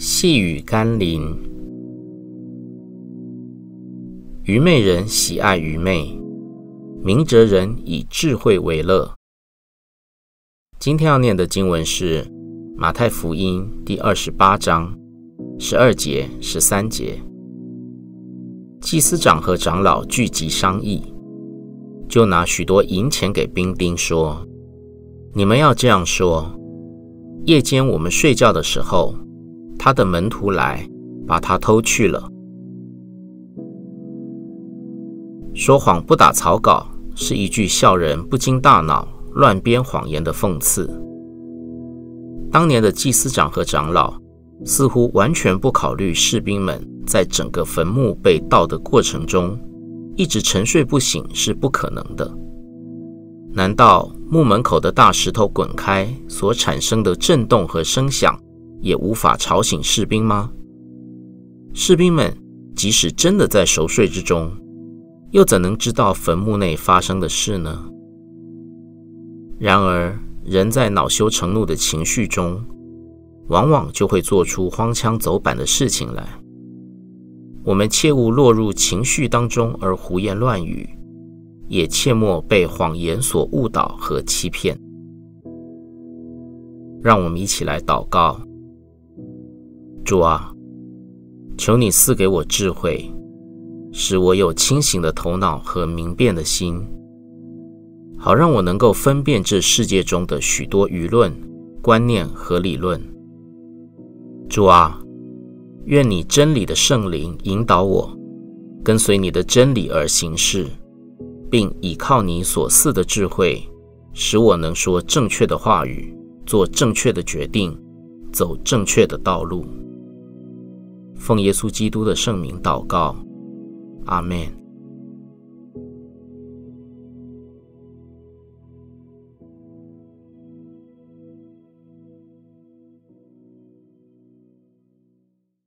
细雨甘霖，愚昧人喜爱愚昧，明哲人以智慧为乐。今天要念的经文是马太福音第二十八章十二节、十三节。祭司长和长老聚集商议，就拿许多银钱给兵丁说：“你们要这样说。”夜间我们睡觉的时候，他的门徒来把他偷去了。说谎不打草稿是一句笑人不经大脑、乱编谎言的讽刺。当年的祭司长和长老似乎完全不考虑士兵们在整个坟墓被盗的过程中一直沉睡不醒是不可能的。难道墓门口的大石头滚开所产生的震动和声响也无法吵醒士兵吗？士兵们即使真的在熟睡之中，又怎能知道坟墓内发生的事呢？然而，人在恼羞成怒的情绪中，往往就会做出荒腔走板的事情来。我们切勿落入情绪当中而胡言乱语。也切莫被谎言所误导和欺骗。让我们一起来祷告：主啊，求你赐给我智慧，使我有清醒的头脑和明辨的心，好让我能够分辨这世界中的许多舆论、观念和理论。主啊，愿你真理的圣灵引导我，跟随你的真理而行事。并倚靠你所赐的智慧，使我能说正确的话语，做正确的决定，走正确的道路。奉耶稣基督的圣名祷告，阿门。